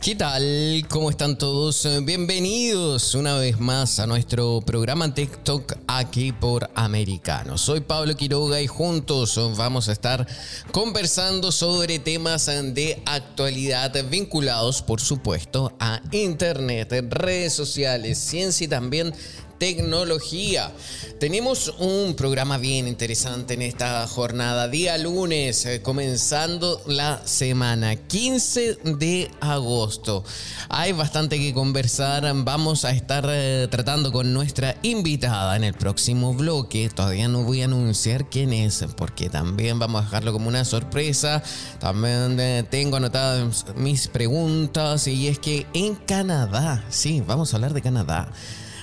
¿Qué tal? ¿Cómo están todos? Bienvenidos una vez más a nuestro programa TikTok aquí por Americano. Soy Pablo Quiroga y juntos vamos a estar conversando sobre temas de actualidad vinculados, por supuesto, a Internet, redes sociales, ciencia y también tecnología. Tenemos un programa bien interesante en esta jornada, día lunes, eh, comenzando la semana, 15 de agosto. Hay bastante que conversar, vamos a estar eh, tratando con nuestra invitada en el próximo bloque. Todavía no voy a anunciar quién es, porque también vamos a dejarlo como una sorpresa. También eh, tengo anotadas mis preguntas y es que en Canadá, sí, vamos a hablar de Canadá.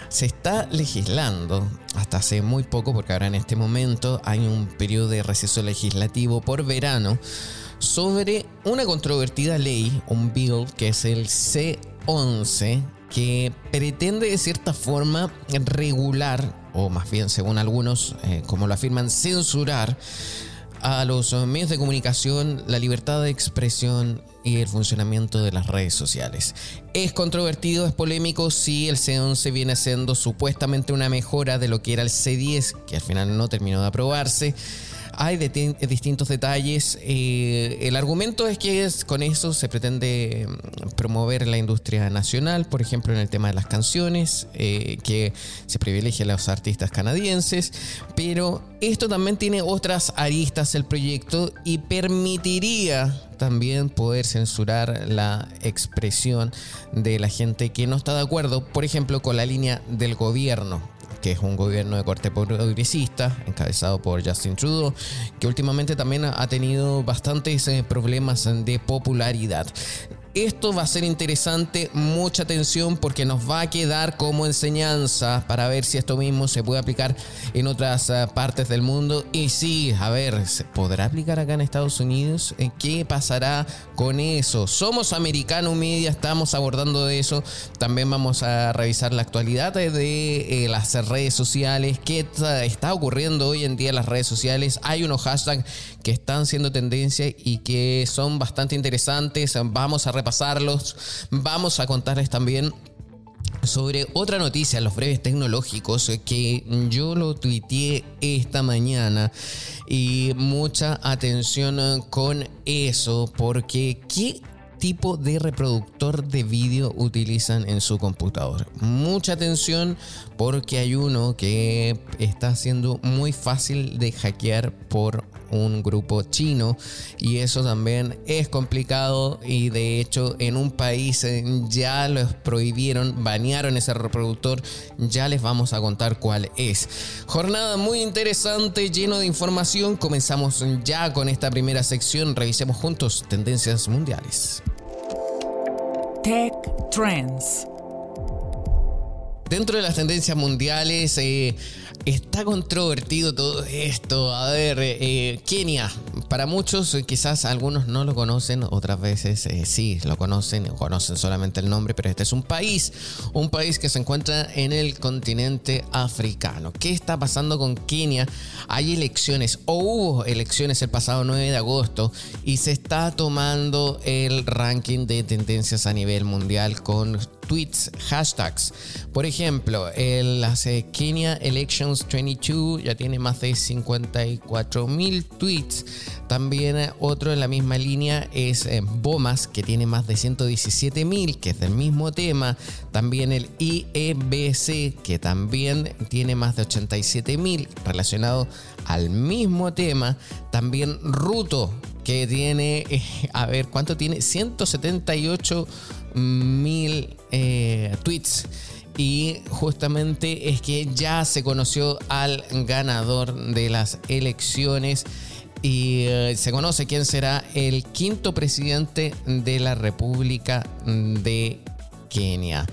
Se está legislando hasta hace muy poco, porque ahora en este momento hay un periodo de receso legislativo por verano, sobre una controvertida ley, un bill que es el C11, que pretende de cierta forma regular, o más bien según algunos, eh, como lo afirman, censurar a los medios de comunicación la libertad de expresión y el funcionamiento de las redes sociales. Es controvertido, es polémico si el C11 viene siendo supuestamente una mejora de lo que era el C10, que al final no terminó de aprobarse. Hay distintos detalles. Eh, el argumento es que con eso se pretende mm, promover la industria nacional, por ejemplo, en el tema de las canciones, eh, que se privilegia a los artistas canadienses, pero esto también tiene otras aristas el proyecto y permitiría también poder censurar la expresión de la gente que no está de acuerdo, por ejemplo, con la línea del gobierno que es un gobierno de corte progresista, encabezado por Justin Trudeau, que últimamente también ha tenido bastantes eh, problemas de popularidad. Esto va a ser interesante, mucha atención porque nos va a quedar como enseñanza para ver si esto mismo se puede aplicar en otras eh, partes del mundo. Y sí, a ver, ¿se podrá aplicar acá en Estados Unidos? Eh, ¿Qué pasará con eso? Somos Americano Media, estamos abordando de eso. También vamos a revisar la actualidad de eh, las redes sociales, qué está ocurriendo hoy en día en las redes sociales. Hay unos hashtags que están siendo tendencia y que son bastante interesantes. Vamos a pasarlos. Vamos a contarles también sobre otra noticia, los breves tecnológicos, que yo lo tuiteé esta mañana y mucha atención con eso, porque ¿qué tipo de reproductor de vídeo utilizan en su computador? Mucha atención porque hay uno que está siendo muy fácil de hackear por un grupo chino y eso también es complicado y de hecho en un país eh, ya los prohibieron, banearon ese reproductor, ya les vamos a contar cuál es. Jornada muy interesante, lleno de información, comenzamos ya con esta primera sección, revisemos juntos tendencias mundiales. Tech Trends. Dentro de las tendencias mundiales, eh, Está controvertido todo esto. A ver, eh, Kenia. Para muchos, eh, quizás algunos no lo conocen, otras veces eh, sí lo conocen, conocen solamente el nombre, pero este es un país, un país que se encuentra en el continente africano. ¿Qué está pasando con Kenia? Hay elecciones, o hubo elecciones el pasado 9 de agosto, y se está tomando el ranking de tendencias a nivel mundial con tweets, hashtags. Por ejemplo, el, Kenya Elections 22 ya tiene más de 54 mil tweets. También otro en la misma línea es eh, Bomas, que tiene más de 117 mil, que es del mismo tema. También el IEBC, que también tiene más de 87 mil relacionado al mismo tema. También Ruto, que tiene, eh, a ver, ¿cuánto tiene? 178 mil eh, tweets. Y justamente es que ya se conoció al ganador de las elecciones y eh, se conoce quién será el quinto presidente de la República de Kenia.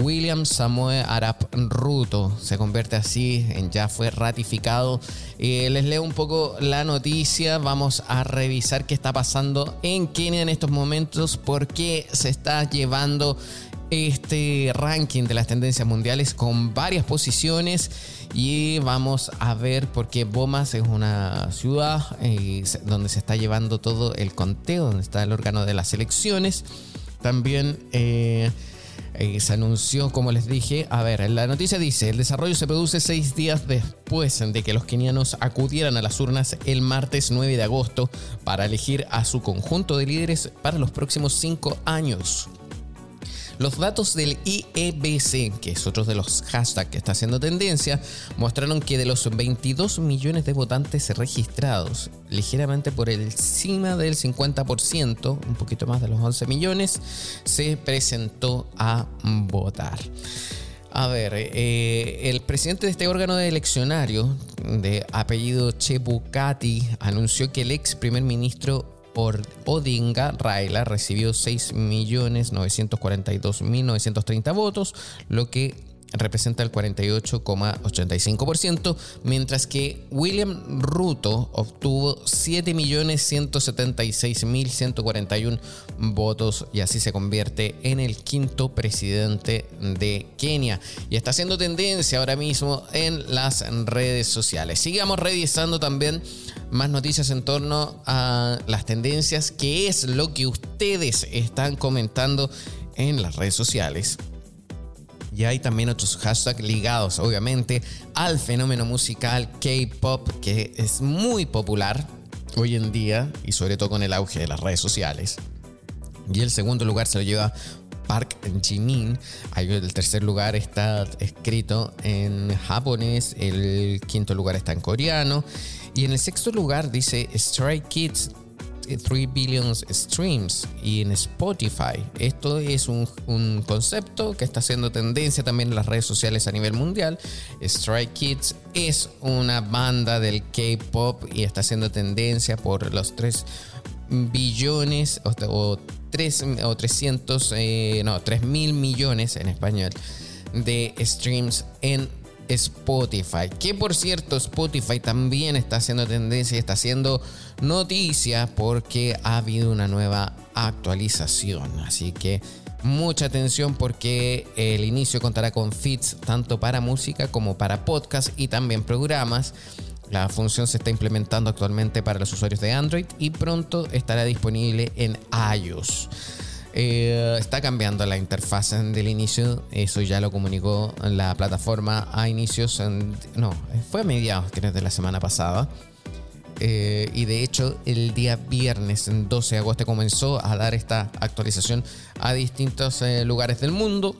William Samuel Arap Ruto se convierte así, en ya fue ratificado. Eh, les leo un poco la noticia, vamos a revisar qué está pasando en Kenia en estos momentos, por qué se está llevando este ranking de las tendencias mundiales con varias posiciones y vamos a ver por qué Bomas es una ciudad eh, donde se está llevando todo el conteo, donde está el órgano de las elecciones. También eh, eh, se anunció, como les dije, a ver, la noticia dice, el desarrollo se produce seis días después de que los kenianos acudieran a las urnas el martes 9 de agosto para elegir a su conjunto de líderes para los próximos cinco años. Los datos del IEBC, que es otro de los hashtags que está haciendo tendencia, mostraron que de los 22 millones de votantes registrados, ligeramente por encima del 50%, un poquito más de los 11 millones, se presentó a votar. A ver, eh, el presidente de este órgano de eleccionario, de apellido Chebukati, anunció que el ex primer ministro Odinga Raila recibió 6.942.930 votos, lo que representa el 48,85%, mientras que William Ruto obtuvo 7.176.141 votos y así se convierte en el quinto presidente de Kenia. Y está haciendo tendencia ahora mismo en las redes sociales. Sigamos revisando también más noticias en torno a las tendencias, que es lo que ustedes están comentando en las redes sociales. Y hay también otros hashtags ligados, obviamente, al fenómeno musical K-pop, que es muy popular hoy en día y sobre todo con el auge de las redes sociales. Y el segundo lugar se lo lleva Park Jimin. El tercer lugar está escrito en japonés, el quinto lugar está en coreano. Y en el sexto lugar dice Stray Kids 3 billions streams y en Spotify. Esto es un, concepto que está haciendo tendencia también en las redes sociales a nivel mundial. Stray Kids es una banda del K-pop y está haciendo tendencia por los 3 billones o, 3 o 300, eh, no, 3 mil millones en español de streams en Spotify. Que por cierto, Spotify también está haciendo tendencia y está haciendo noticia porque ha habido una nueva actualización. Así que mucha atención porque el inicio contará con feeds tanto para música como para podcast y también programas. La función se está implementando actualmente para los usuarios de Android y pronto estará disponible en iOS. Eh, está cambiando la interfaz del inicio, eso ya lo comunicó la plataforma a inicios, no, fue a mediados de la semana pasada. Eh, y de hecho el día viernes 12 de agosto comenzó a dar esta actualización a distintos eh, lugares del mundo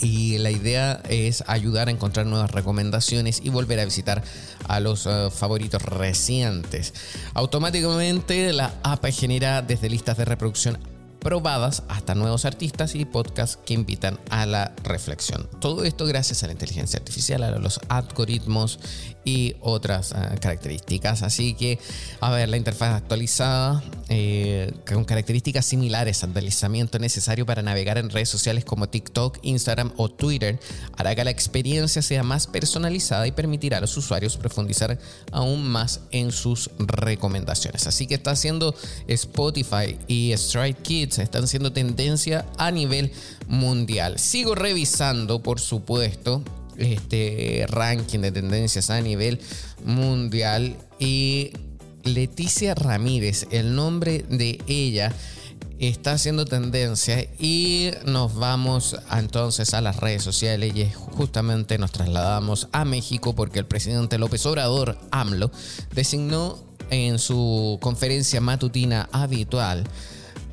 y la idea es ayudar a encontrar nuevas recomendaciones y volver a visitar a los favoritos recientes. Automáticamente la app genera desde listas de reproducción probadas hasta nuevos artistas y podcasts que invitan a la reflexión. Todo esto gracias a la inteligencia artificial, a los algoritmos y otras ah, características. Así que, a ver, la interfaz actualizada eh, con características similares al deslizamiento necesario para navegar en redes sociales como TikTok, Instagram o Twitter hará que la experiencia sea más personalizada y permitirá a los usuarios profundizar aún más en sus recomendaciones. Así que está haciendo Spotify y Strike Kids, están siendo tendencia a nivel mundial. Sigo revisando, por supuesto, este ranking de tendencias a nivel mundial. Y Leticia Ramírez, el nombre de ella está haciendo tendencia. Y nos vamos entonces a las redes sociales. Y justamente nos trasladamos a México porque el presidente López Obrador, AMLO, designó en su conferencia matutina habitual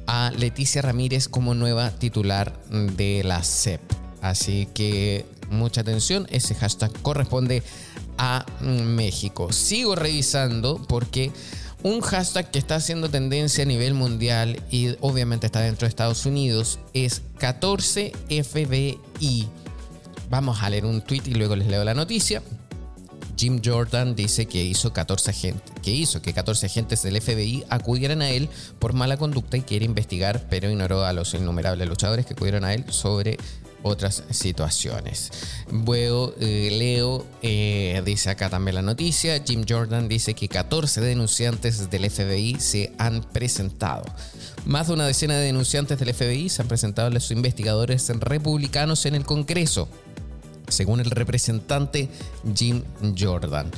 a Leticia Ramírez como nueva titular de la CEP. Así que mucha atención, ese hashtag corresponde a México. Sigo revisando porque un hashtag que está haciendo tendencia a nivel mundial y obviamente está dentro de Estados Unidos es 14FBI. Vamos a leer un tweet y luego les leo la noticia. Jim Jordan dice que hizo 14 agentes, que hizo que 14 agentes del FBI acudieran a él por mala conducta y quiere investigar, pero ignoró a los innumerables luchadores que acudieron a él sobre otras situaciones. Luego, eh, Leo eh, dice acá también la noticia, Jim Jordan dice que 14 denunciantes del FBI se han presentado. Más de una decena de denunciantes del FBI se han presentado a los investigadores republicanos en el Congreso según el representante Jim Jordan.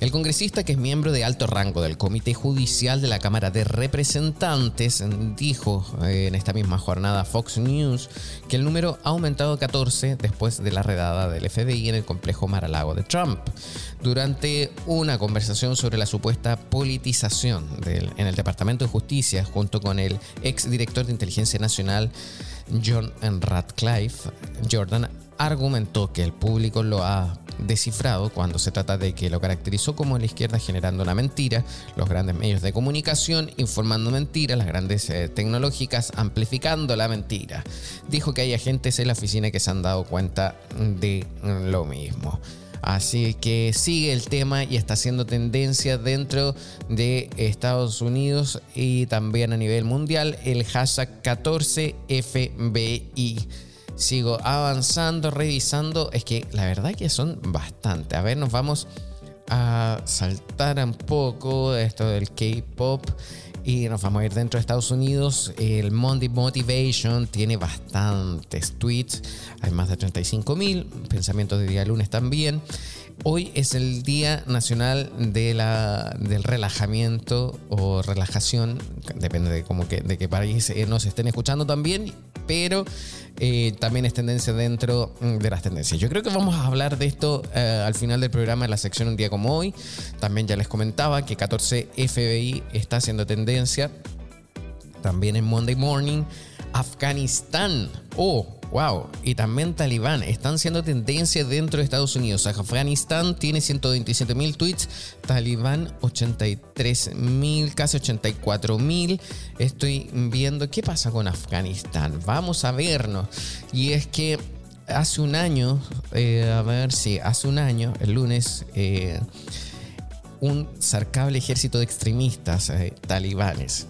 El congresista, que es miembro de alto rango del Comité Judicial de la Cámara de Representantes, dijo eh, en esta misma jornada a Fox News que el número ha aumentado a 14 después de la redada del FBI en el complejo Mar-a-Lago de Trump. Durante una conversación sobre la supuesta politización en el Departamento de Justicia, junto con el ex director de Inteligencia Nacional, John Radcliffe, Jordan argumentó que el público lo ha descifrado cuando se trata de que lo caracterizó como la izquierda generando una mentira, los grandes medios de comunicación informando mentiras, las grandes eh, tecnológicas amplificando la mentira. Dijo que hay agentes en la oficina que se han dado cuenta de lo mismo. Así que sigue el tema y está haciendo tendencia dentro de Estados Unidos y también a nivel mundial el hashtag 14FBI sigo avanzando, revisando. Es que la verdad que son bastante. A ver, nos vamos a saltar un poco esto del K-pop y nos vamos a ir dentro de Estados Unidos. El Monday Motivation tiene bastantes tweets, hay más de 35 mil. Pensamientos de día lunes también. Hoy es el Día Nacional de la, del Relajamiento o Relajación, depende de, cómo que, de qué país eh, nos estén escuchando también, pero eh, también es tendencia dentro mm, de las tendencias. Yo creo que vamos a hablar de esto eh, al final del programa en la sección Un día como hoy. También ya les comentaba que 14 FBI está haciendo tendencia. También en Monday Morning, Afganistán. Oh, Wow, y también Talibán están siendo tendencia dentro de Estados Unidos. Afganistán tiene 127 mil tweets, Talibán 83 mil, casi 84 mil. Estoy viendo qué pasa con Afganistán. Vamos a vernos. Y es que hace un año, eh, a ver si hace un año, el lunes, eh, un sarcable ejército de extremistas eh, talibanes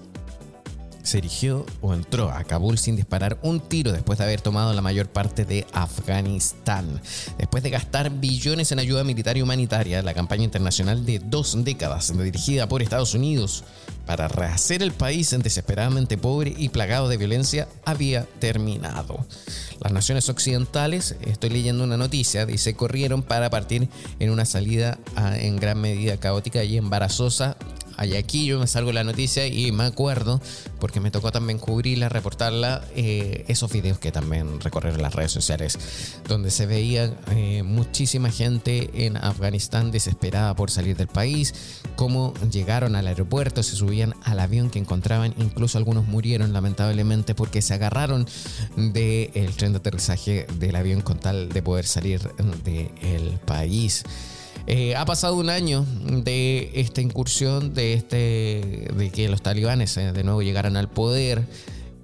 se erigió o entró a Kabul sin disparar un tiro después de haber tomado la mayor parte de Afganistán. Después de gastar billones en ayuda militar y humanitaria, la campaña internacional de dos décadas dirigida por Estados Unidos para rehacer el país desesperadamente pobre y plagado de violencia había terminado. Las naciones occidentales, estoy leyendo una noticia, dice, corrieron para partir en una salida ah, en gran medida caótica y embarazosa aquí yo me salgo la noticia y me acuerdo, porque me tocó también cubrirla, reportarla, eh, esos videos que también recorrieron las redes sociales, donde se veía eh, muchísima gente en Afganistán desesperada por salir del país, cómo llegaron al aeropuerto, se subían al avión que encontraban, incluso algunos murieron lamentablemente porque se agarraron del tren de aterrizaje del avión con tal de poder salir del país. Eh, ha pasado un año de esta incursión, de, este, de que los talibanes eh, de nuevo llegaran al poder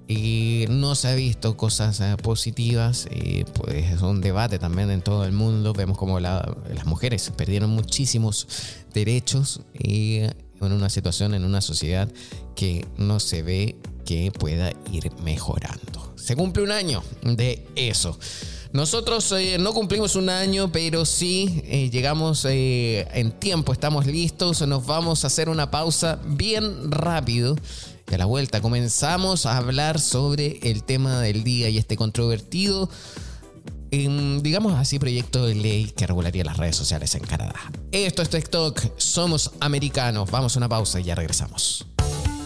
y no se ha visto cosas eh, positivas. pues es un debate también en todo el mundo. Vemos como las mujeres perdieron muchísimos derechos y en una situación, en una sociedad que no se ve que pueda ir mejorando. Se cumple un año de eso. Nosotros eh, no cumplimos un año, pero sí eh, llegamos eh, en tiempo, estamos listos, nos vamos a hacer una pausa bien rápido. Y a la vuelta comenzamos a hablar sobre el tema del día y este controvertido, digamos así, proyecto de ley que regularía las redes sociales en Canadá. Esto es TikTok, somos americanos. Vamos a una pausa y ya regresamos.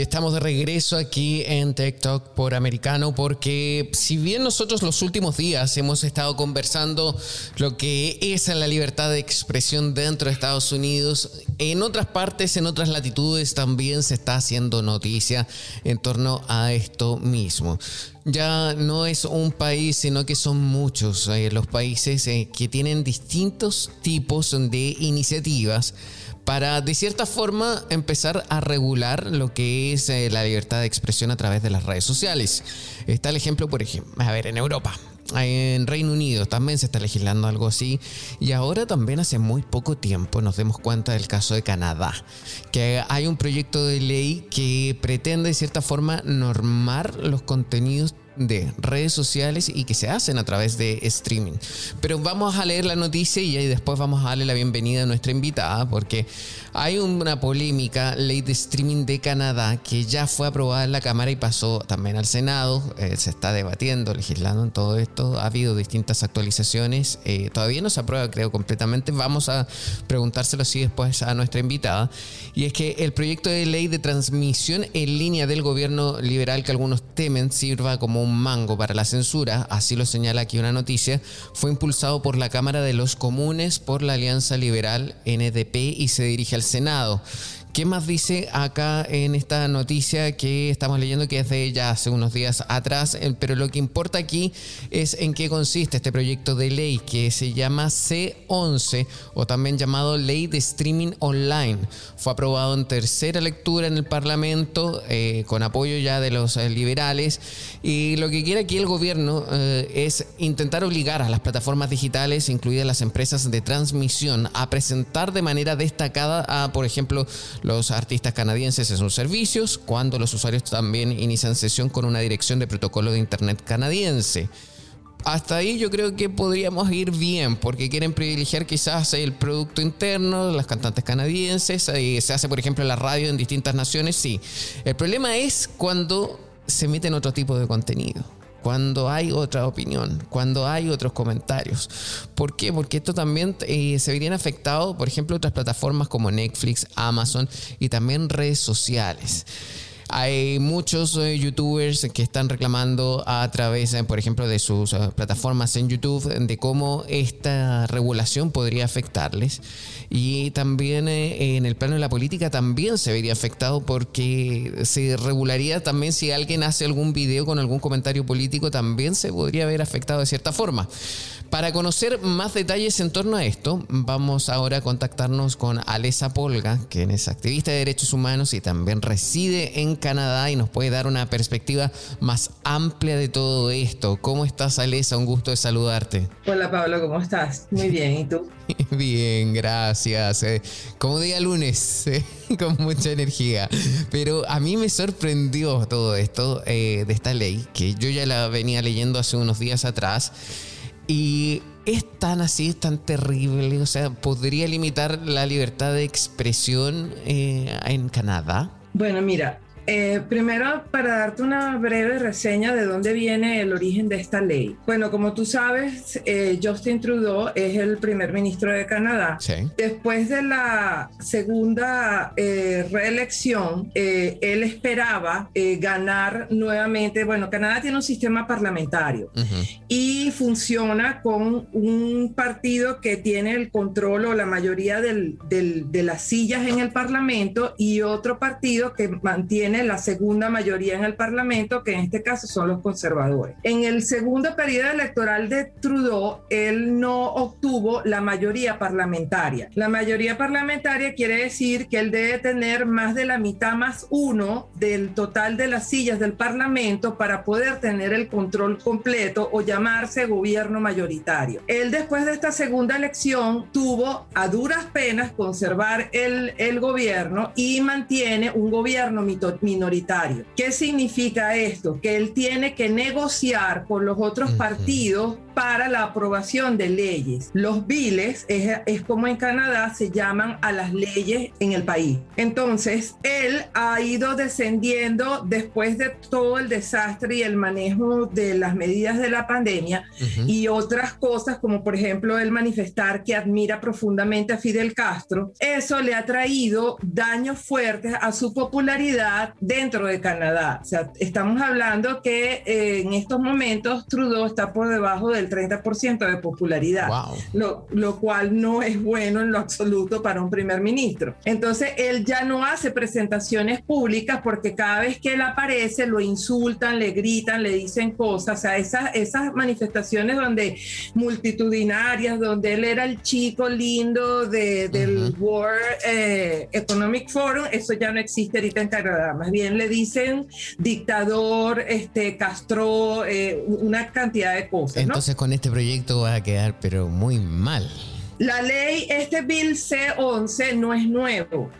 ya estamos de regreso aquí en TikTok por Americano porque si bien nosotros los últimos días hemos estado conversando lo que es la libertad de expresión dentro de Estados Unidos, en otras partes, en otras latitudes también se está haciendo noticia en torno a esto mismo. Ya no es un país, sino que son muchos eh, los países eh, que tienen distintos tipos de iniciativas para de cierta forma empezar a regular lo que es eh, la libertad de expresión a través de las redes sociales. Está el ejemplo, por ejemplo, a ver, en Europa. En Reino Unido también se está legislando algo así y ahora también hace muy poco tiempo nos demos cuenta del caso de Canadá, que hay un proyecto de ley que pretende de cierta forma normar los contenidos de redes sociales y que se hacen a través de streaming. Pero vamos a leer la noticia y después vamos a darle la bienvenida a nuestra invitada porque hay una polémica ley de streaming de Canadá que ya fue aprobada en la Cámara y pasó también al Senado. Eh, se está debatiendo, legislando en todo esto. Ha habido distintas actualizaciones. Eh, todavía no se aprueba, creo, completamente. Vamos a preguntárselo así después a nuestra invitada. Y es que el proyecto de ley de transmisión en línea del gobierno liberal que algunos temen sirva como un mango para la censura, así lo señala aquí una noticia, fue impulsado por la Cámara de los Comunes por la Alianza Liberal NDP y se dirige al Senado. ¿Qué más dice acá en esta noticia que estamos leyendo que es de ya hace unos días atrás? Eh, pero lo que importa aquí es en qué consiste este proyecto de ley que se llama C11 o también llamado Ley de Streaming Online. Fue aprobado en tercera lectura en el Parlamento eh, con apoyo ya de los eh, liberales y lo que quiere aquí el gobierno es intentar obligar a las plataformas digitales, incluidas las empresas de transmisión, a presentar de manera destacada a, por ejemplo, los artistas canadienses en sus servicios, cuando los usuarios también inician sesión con una dirección de protocolo de Internet canadiense. Hasta ahí yo creo que podríamos ir bien, porque quieren privilegiar quizás el producto interno, las cantantes canadienses, se hace por ejemplo la radio en distintas naciones, sí. El problema es cuando se meten otro tipo de contenido cuando hay otra opinión, cuando hay otros comentarios. ¿Por qué? Porque esto también eh, se verían afectados, por ejemplo, otras plataformas como Netflix, Amazon y también redes sociales. Hay muchos eh, youtubers que están reclamando a través, eh, por ejemplo, de sus plataformas en YouTube de cómo esta regulación podría afectarles. Y también eh, en el plano de la política también se vería afectado porque se regularía también si alguien hace algún video con algún comentario político, también se podría ver afectado de cierta forma. Para conocer más detalles en torno a esto, vamos ahora a contactarnos con Alesa Polga, quien es activista de derechos humanos y también reside en Canadá y nos puede dar una perspectiva más amplia de todo esto. ¿Cómo estás, Alesa? Un gusto de saludarte. Hola, Pablo, ¿cómo estás? Muy bien, ¿y tú? Bien, gracias. Eh, como día lunes, eh, con mucha energía. Pero a mí me sorprendió todo esto eh, de esta ley, que yo ya la venía leyendo hace unos días atrás Y es tan así, es tan terrible, o sea, ¿podría limitar la libertad de expresión eh, en Canadá? Bueno, mira, eh, primero, para darte una breve reseña de dónde viene el origen de esta ley. Bueno, como tú sabes, eh, Justin Trudeau es el primer ministro de Canadá. Después de la segunda eh, reelección, él esperaba ganar nuevamente. Bueno, Canadá tiene un sistema parlamentario y funciona con un partido que tiene el control o la mayoría de las sillas en el Parlamento y otro partido que mantiene la segunda mayoría en el Parlamento, que en este caso son los conservadores. En el segundo periodo electoral de Trudeau, él no obtuvo la mayoría parlamentaria. La mayoría parlamentaria quiere decir que él debe tener más de la mitad más uno del total de las sillas del Parlamento para poder tener el control completo o llamarse gobierno mayoritario. Él después de esta segunda elección tuvo a duras penas conservar el, el gobierno y mantiene un gobierno minoritario. ¿Qué significa esto? Que él tiene que negociar con los otros partidos para la aprobación de leyes. Los biles es, como en Canadá se llaman a las leyes en el país. Entonces, él ha ido descendiendo después de todo el desastre y el manejo de las medidas de la pandemia y otras cosas como por ejemplo el manifestar que admira profundamente a Fidel Castro. Eso le ha traído daños fuertes a su popularidad dentro de Canadá. O sea, estamos hablando que eh, en estos momentos Trudeau está por debajo del 30% de popularidad, lo, lo, cual no es bueno en lo absoluto para un primer ministro. Entonces, él ya no hace presentaciones públicas porque cada vez que él aparece lo insultan, le gritan, le dicen cosas, o sea, esas, esas manifestaciones donde multitudinarias, donde él era el chico lindo de, del World eh, Economic Forum, eso ya no existe ahorita en Canadá, más bien le dicen dictador, este, Castro, eh, una cantidad de cosas. Entonces con este proyecto va a quedar pero muy mal. La ley, este Bill C11 no es nuevo.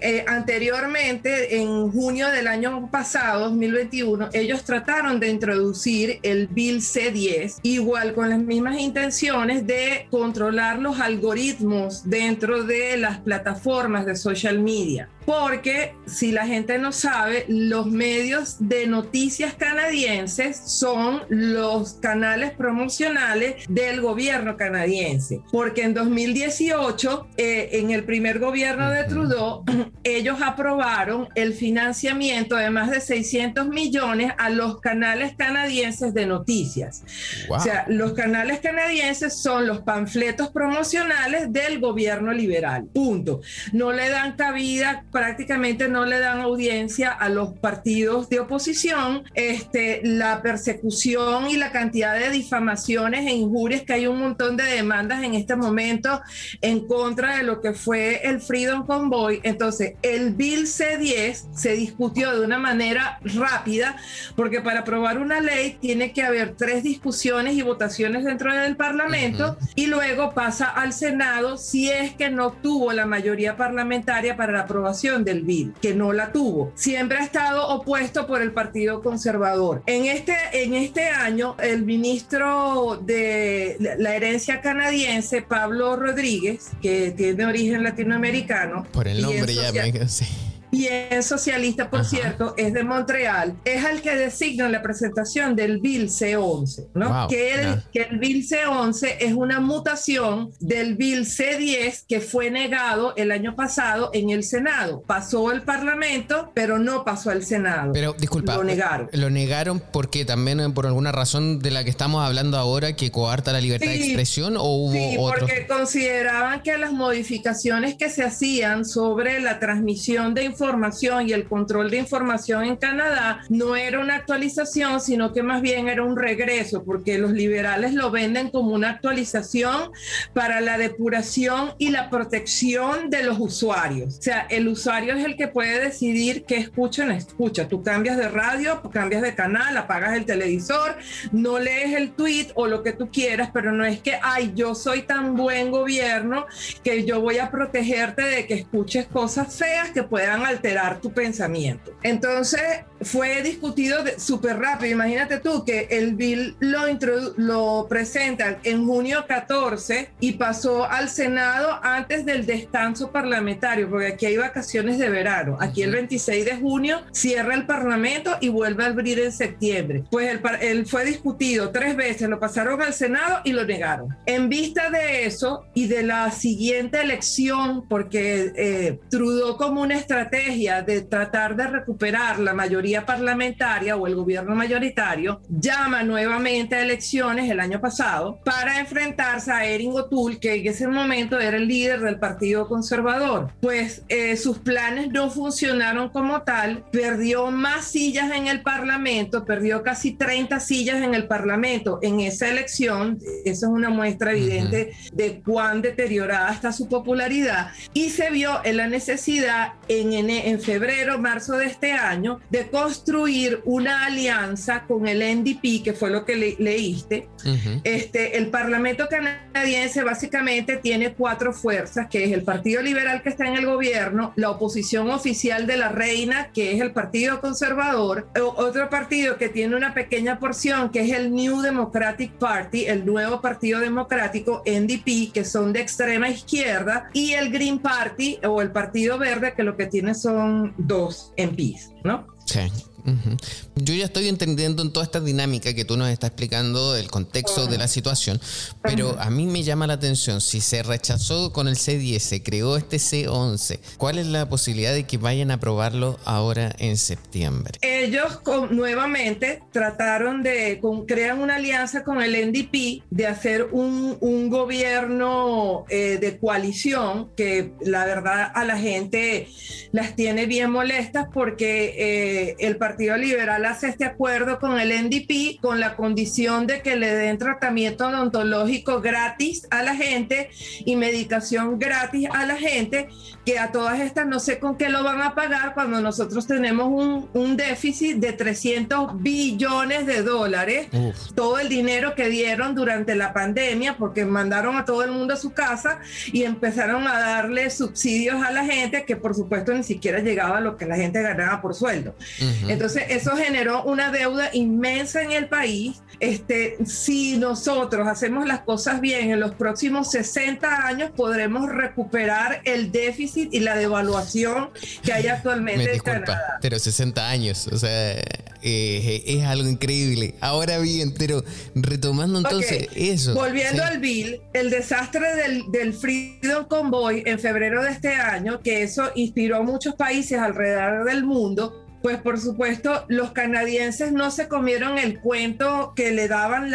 Eh, anteriormente, en junio del año pasado, 2021, ellos trataron de introducir el Bill C10, igual con las mismas intenciones de controlar los algoritmos dentro de las plataformas de social media porque si la gente no sabe, los medios de noticias canadienses son los canales promocionales del gobierno canadiense, porque en 2018, eh, en el primer gobierno de Trudeau, ellos aprobaron el financiamiento de más de 600 millones a los canales canadienses de noticias. O sea, los canales canadienses son los panfletos promocionales del gobierno liberal. Punto. No le dan cabida prácticamente no le dan audiencia a los partidos de oposición, este, la persecución y la cantidad de difamaciones e injurias que hay un montón de demandas en este momento en contra de lo que fue el Freedom Convoy. Entonces, el Bill C10 se discutió de una manera rápida porque para aprobar una ley tiene que haber tres discusiones y votaciones dentro del Parlamento y luego pasa al Senado si es que no tuvo la mayoría parlamentaria para la aprobación del bill, que no la tuvo. Siempre ha estado opuesto por el Partido Conservador. En este, en este año, el ministro de la herencia canadiense, Pablo Rodríguez, que tiene origen latinoamericano. Por el nombre ya me bien socialista, por cierto, es de Montreal, es el que designa la presentación del Bill C11, ¿no? que, el, que el Bill C11 es una mutación del Bill C10 que fue negado el año pasado en el Senado. Pasó el Parlamento, pero no pasó al Senado. Pero disculpa, lo negaron. Lo negaron porque también por alguna razón de la que estamos hablando ahora que coarta la libertad de expresión o hubo sí, porque consideraban que las modificaciones que se hacían sobre la transmisión de información información y el control de información en Canadá no era una actualización, sino que más bien era un regreso, porque los liberales lo venden como una actualización para la depuración y la protección de los usuarios. O sea, el usuario es el que puede decidir qué escucha no escucha. Tú cambias de radio, cambias de canal, apagas el televisor, no lees el tweet o lo que tú quieras, pero no es que, ay, yo soy tan buen gobierno que yo voy a protegerte de que escuches cosas feas que puedan alterar tu pensamiento. Entonces, fue discutido súper rápido. Imagínate tú que el bill lo, lo presentan en junio 14 y pasó al Senado antes del descanso parlamentario, porque aquí hay vacaciones de verano. Aquí el 26 de junio cierra el Parlamento y vuelve a abrir en septiembre. Pues él, él fue discutido tres veces, lo pasaron al Senado y lo negaron. En vista de eso y de la siguiente elección, porque eh, Trudeau como una estrategia de tratar de recuperar la mayoría parlamentaria o el gobierno mayoritario, llama nuevamente a elecciones el año pasado para enfrentarse a Erin O'Toole, que en ese momento era el líder del Partido Conservador. Pues eh, sus planes no funcionaron como tal, perdió más sillas en el Parlamento, perdió casi 30 sillas en el Parlamento en esa elección, eso es una muestra evidente de cuán deteriorada está su popularidad, y se vio en la necesidad en, en, febrero, marzo de este año de construir una alianza con el NDP, que fue lo que leíste. este, el Parlamento canadiense básicamente tiene cuatro fuerzas, que es el Partido Liberal que está en el gobierno, la oposición oficial de la reina, que es el Partido Conservador, otro partido que tiene una pequeña porción, que es el New Democratic Party, el nuevo Partido Democrático, NDP, que son de extrema izquierda, y el Green Party o el Partido Verde, que lo que tiene son dos MPs, ¿no? Okay. Yo ya estoy entendiendo en toda esta dinámica que tú nos estás explicando el contexto de la situación, pero a mí me llama la atención, si se rechazó con el C10, se creó este C11, ¿cuál es la posibilidad de que vayan a aprobarlo ahora en septiembre? Ellos nuevamente trataron de, crear una alianza con el NDP de hacer un, gobierno eh, de coalición que la verdad a la gente las tiene bien molestas porque eh, el partido Partido Liberal hace este acuerdo con el NDP con la condición de que le den tratamiento odontológico gratis a la gente y medicación gratis a la gente, que a todas estas no sé con qué lo van a pagar cuando nosotros tenemos un, un déficit de 300 billones de dólares, todo el dinero que dieron durante la pandemia, porque mandaron a todo el mundo a su casa y empezaron a darle subsidios a la gente que por supuesto ni siquiera llegaba a lo que la gente ganaba por sueldo. Entonces, entonces, eso generó una deuda inmensa en el país. Este, si nosotros hacemos las cosas bien, en los próximos 60 años podremos recuperar el déficit y la devaluación que hay actualmente Me disculpa, en Canadá. Pero 60 años, o sea, eh, es algo increíble. Ahora bien, pero retomando entonces eso. Volviendo al bill, el desastre del, del Freedom Convoy en febrero de este año, que eso inspiró a muchos países alrededor del mundo, pues por supuesto, los canadienses no se comieron el cuento que le daban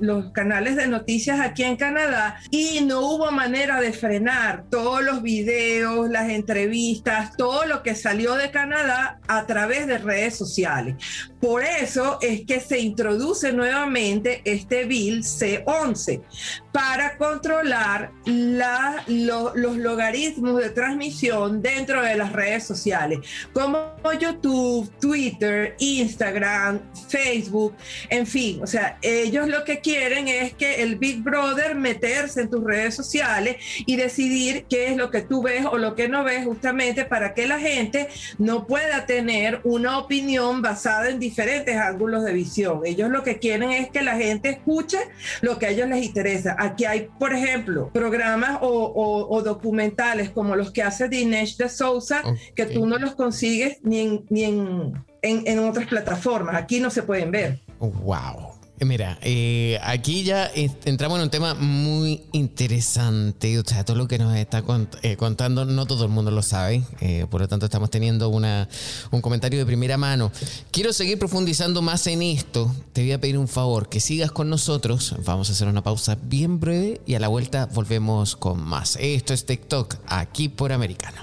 los canales de noticias aquí en Canadá y no hubo manera de frenar todos los videos, las entrevistas, todo lo que salió de Canadá a través de redes sociales. Por eso es que se introduce nuevamente este bill C11 para controlar los logaritmos de transmisión dentro de las redes sociales, como YouTube, Twitter, Instagram, Facebook, en fin, o sea, ellos lo que quieren es que el Big Brother meterse en tus redes sociales y decidir qué es lo que tú ves o lo que no ves, justamente para que la gente no pueda tener una opinión basada en diferentes ángulos de visión. Ellos lo que quieren es que la gente escuche lo que a ellos les interesa. Aquí hay, por ejemplo, programas o, documentales como los que hace Dinesh de Sousa, que tú no los consigues ni en, ni en, en otras plataformas. Aquí no se pueden ver. Wow. Mira, eh, aquí ya entramos en un tema muy interesante. O sea, todo lo que nos está eh, contando, no todo el mundo lo sabe. Eh, por lo tanto, estamos teniendo una, un comentario de primera mano. Quiero seguir profundizando más en esto. Te voy a pedir un favor, que sigas con nosotros. Vamos a hacer una pausa bien breve y a la vuelta volvemos con más. Esto es TikTok, aquí por Americano.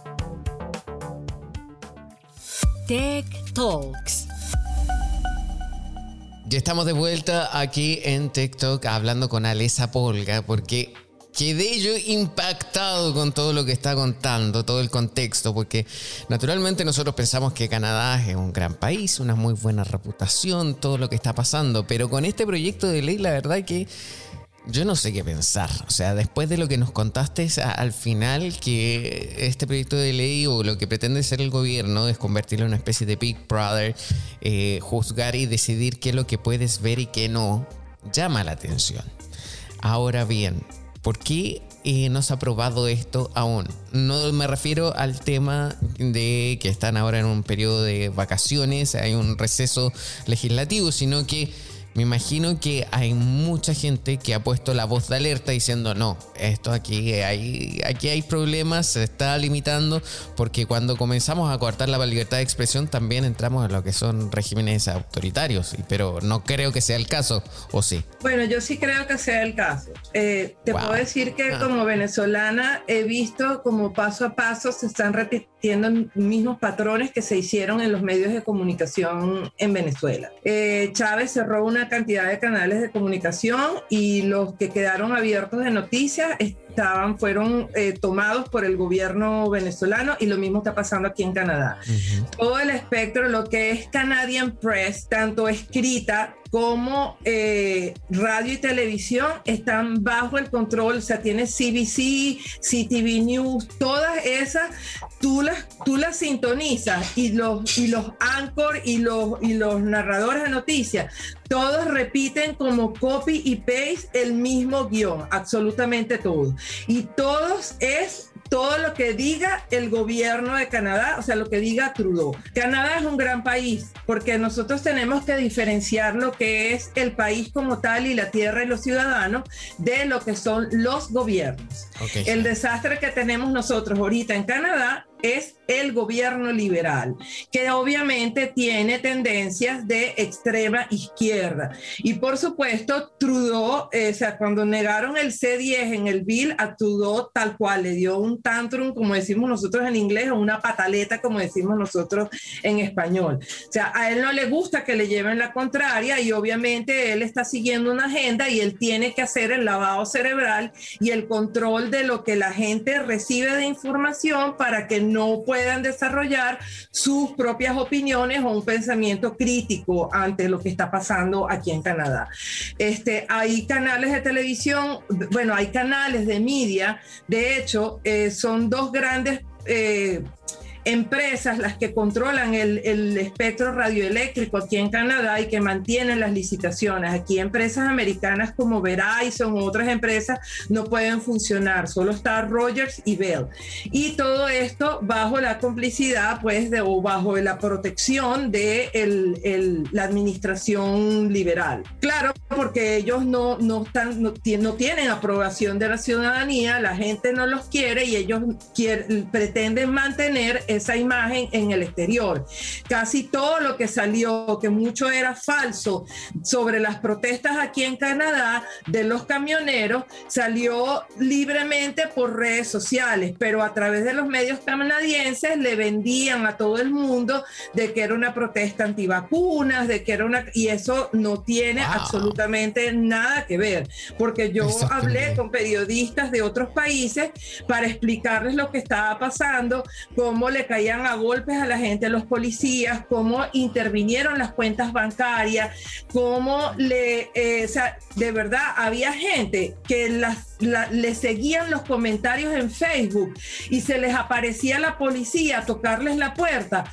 Tech Talks. Ya estamos de vuelta aquí en TikTok hablando con Alesa Polga porque quedé yo impactado con todo lo que está contando, todo el contexto, porque naturalmente nosotros pensamos que Canadá es un gran país, una muy buena reputación, todo lo que está pasando, pero con este proyecto de ley la verdad que yo no sé qué pensar. O sea, después de lo que nos contaste al final, que este proyecto de ley o lo que pretende ser el gobierno es convertirlo en una especie de Big Brother, eh, juzgar y decidir qué es lo que puedes ver y qué no, llama la atención. Ahora bien, ¿por qué eh, no se ha aprobado esto aún? No me refiero al tema de que están ahora en un periodo de vacaciones, hay un receso legislativo, sino que me imagino que hay mucha gente que ha puesto la voz de alerta diciendo, no, esto aquí hay, aquí hay problemas, se está limitando, porque cuando comenzamos a cortar la libertad de expresión también entramos en lo que son regímenes autoritarios, pero no creo que sea el caso, ¿o sí? Bueno, yo sí creo que sea el caso. Eh, te puedo decir que ah. como venezolana he visto como paso a paso se están repitiendo mismos patrones que se hicieron en los medios de comunicación en Venezuela. Eh, Chávez cerró una cantidad de canales de comunicación y los que quedaron abiertos de noticias estaban, fueron eh, tomados por el gobierno venezolano y lo mismo está pasando aquí en Canadá. Todo el espectro, lo que es Canadian Press, tanto escrita como eh, radio y televisión están bajo el control, o sea, tiene CBC, CTV News, todas esas, tú las, tú las sintonizas y los, y los anchor y los, y los narradores de noticias, todos repiten como copy y paste el mismo guion, absolutamente todo. Y todos es todo lo que diga el gobierno de Canadá, o sea, lo que diga Trudeau. Canadá es un gran país porque nosotros tenemos que diferenciar lo que es el país como tal y la tierra y los ciudadanos de lo que son los gobiernos. el desastre que tenemos nosotros ahorita en Canadá es el gobierno liberal, que obviamente tiene tendencias de extrema izquierda. Y por supuesto, Trudeau, eh, o sea, cuando negaron el C10 en el bill, a Trudeau tal cual le dio un tantrum, como decimos nosotros en inglés, o una pataleta, como decimos nosotros en español. O sea, a él no le gusta que le lleven la contraria y obviamente él está siguiendo una agenda y él tiene que hacer el lavado cerebral y el control de lo que la gente recibe de información para que no puedan desarrollar sus propias opiniones o un pensamiento crítico ante lo que está pasando aquí en Canadá. Este, hay canales de televisión, bueno, hay canales de media, de hecho, eh, son dos grandes... Eh, empresas las que controlan el, el espectro radioeléctrico aquí en Canadá y que mantienen las licitaciones. Aquí empresas americanas como Verizon u otras empresas no pueden funcionar, solo está Rogers y Bell. Y todo esto bajo la complicidad, pues, de, o bajo la protección de el, la administración liberal. Claro, porque ellos no, no, están, no, tienen aprobación de la ciudadanía, la gente no los quiere y ellos pretenden mantener esa imagen en el exterior. Casi todo lo que salió, que mucho era falso sobre las protestas aquí en Canadá de los camioneros, salió libremente por redes sociales, pero a través de los medios canadienses le vendían a todo el mundo de que era una protesta antivacunas, de que era una... Y eso no tiene absolutamente nada que ver, porque yo hablé con periodistas de otros países para explicarles lo que estaba pasando, cómo le caían a golpes a la gente, los policías, cómo intervinieron las cuentas bancarias, cómo le... Eh, o sea, de verdad, había gente que las, le seguían los comentarios en Facebook y se les aparecía la policía tocarles la puerta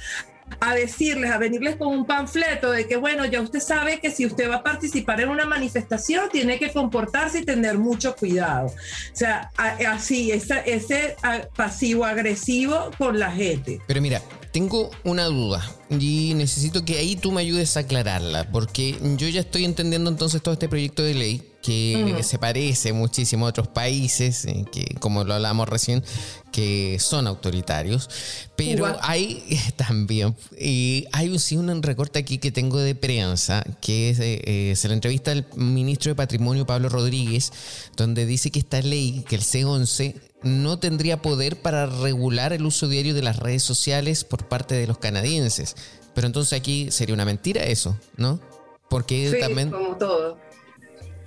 a decirles, a venirles con un panfleto de que, bueno, ya usted sabe que si usted va a participar en una manifestación, tiene que comportarse y tener mucho cuidado. O sea, así, ese, ese pasivo agresivo con la gente. Pero mira, tengo una duda y necesito que ahí tú me ayudes a aclararla, porque yo ya estoy entendiendo entonces todo este proyecto de ley que se parece muchísimo a otros países, eh, que como lo hablamos recién, que son autoritarios, pero hay también, y hay un, sí, un recorte aquí que tengo de prensa, que es, eh, se la entrevista al ministro de Patrimonio Pablo Rodríguez, donde dice que esta ley, que el C11, no tendría poder para regular el uso diario de las redes sociales por parte de los canadienses. Pero entonces aquí sería una mentira eso, ¿no? Porque sí, también... Como todo.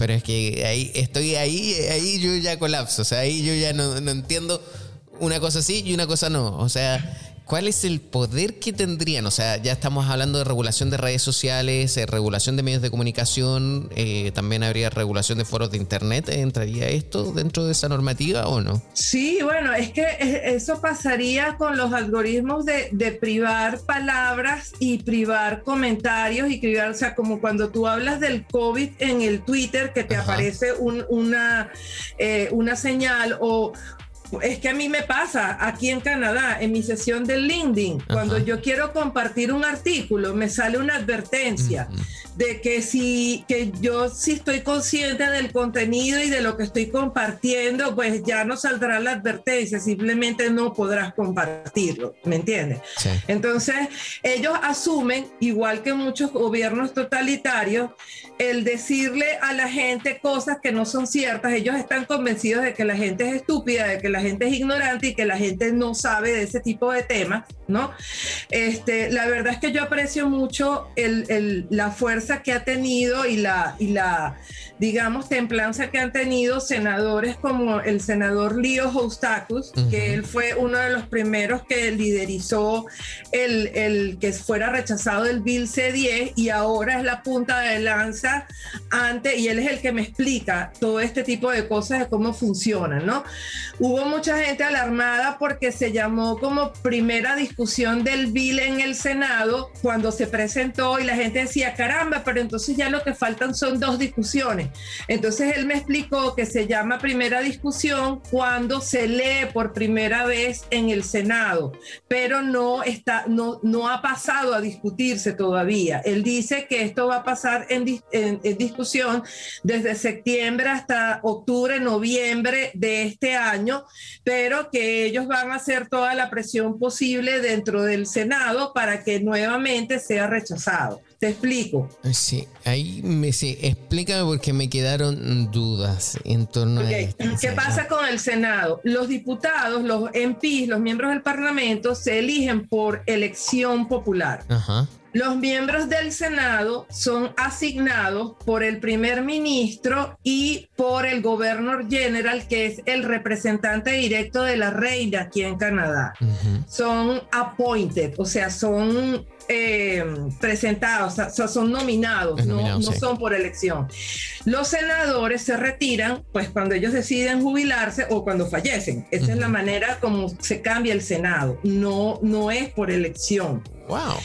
Pero es que ahí estoy ahí, ahí yo ya colapso. O sea, ahí yo ya no, no entiendo una cosa sí y una cosa no. O sea, ¿Cuál es el poder que tendrían? O sea, ya estamos hablando de regulación de redes sociales, eh, regulación de medios de comunicación, eh, también habría regulación de foros de Internet. ¿Entraría esto dentro de esa normativa o no? Sí, bueno, es que eso pasaría con los algoritmos de, privar palabras y privar comentarios y privar, o sea, como cuando tú hablas del COVID en el Twitter, que te aparece una, eh, una señal o, es que a mí me pasa aquí en Canadá, en mi sesión de LinkedIn, cuando yo quiero compartir un artículo, me sale una advertencia de que si que yo sí estoy consciente del contenido y de lo que estoy compartiendo, pues ya no saldrá la advertencia, simplemente no podrás compartirlo, ¿me entiendes? Entonces, ellos asumen, igual que muchos gobiernos totalitarios, el decirle a la gente cosas que no son ciertas, ellos están convencidos de que la gente es estúpida, de que la gente es ignorante y que la gente no sabe de ese tipo de temas, ¿no? Este, la verdad es que yo aprecio mucho el, la fuerza que ha tenido y la, y la, digamos, templanza que han tenido senadores como el senador Leo Hostakus, que él fue uno de los primeros que liderizó el, el que fuera rechazado el Bill C-10 y ahora es la punta de lanza ante, y él es el que me explica todo este tipo de cosas de cómo funcionan, ¿no? Hubo mucha gente alarmada porque se llamó como primera discusión del bill en el Senado cuando se presentó y la gente decía, caramba, pero entonces ya lo que faltan son dos discusiones. Entonces él me explicó que se llama primera discusión cuando se lee por primera vez en el Senado, pero no está, no, no ha pasado a discutirse todavía. Él dice que esto va a pasar en, en discusión desde septiembre hasta octubre, noviembre de este año pero que ellos van a hacer toda la presión posible dentro del Senado para que nuevamente sea rechazado. Te explico. Sí, ahí me sí, explícame porque me quedaron dudas en torno a esto. ¿Qué pasa con el Senado? Los diputados, los MPs, los miembros del Parlamento se eligen por elección popular. Ajá. Los miembros del Senado son asignados por el primer ministro y por el gobernador general, que es el representante directo de la reina aquí en Canadá. Son appointed, o sea, son eh, presentados, o sea, son nominados, no, no son por elección. Los senadores se retiran, pues cuando ellos deciden jubilarse o cuando fallecen. Esa es la manera como se cambia el Senado. No, no es por elección. Wow.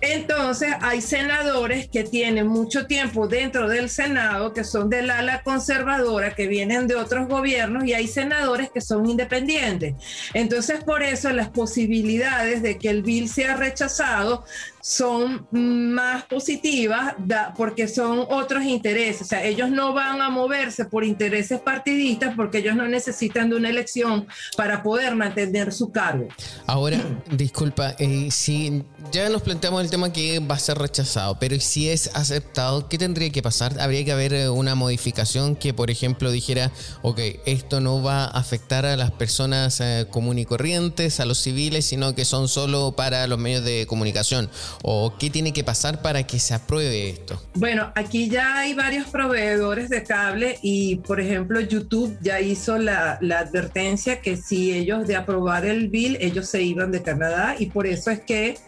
Entonces hay senadores que tienen mucho tiempo dentro del Senado, que son del ala conservadora, que vienen de otros gobiernos, y hay senadores que son independientes. Entonces por eso las posibilidades de que el bill sea rechazado son más positivas porque son otros intereses. O sea, ellos no van a moverse por intereses partidistas porque ellos no necesitan de una elección para poder mantener su cargo. Ahora, disculpa, eh, si ya nos planteamos el tema que va a ser rechazado, pero si es aceptado, ¿qué tendría que pasar? ¿Habría que haber eh, una modificación que, por ejemplo, dijera, ok, esto no va a afectar a las personas eh, comunes y corrientes, a los civiles, sino que son solo para los medios de comunicación? ¿O qué tiene que pasar para que se apruebe esto? Bueno, aquí ya hay varios proveedores de cable y, por ejemplo, YouTube ya hizo la, la advertencia que si ellos de aprobar el bill, ellos se iban de Canadá y por eso es que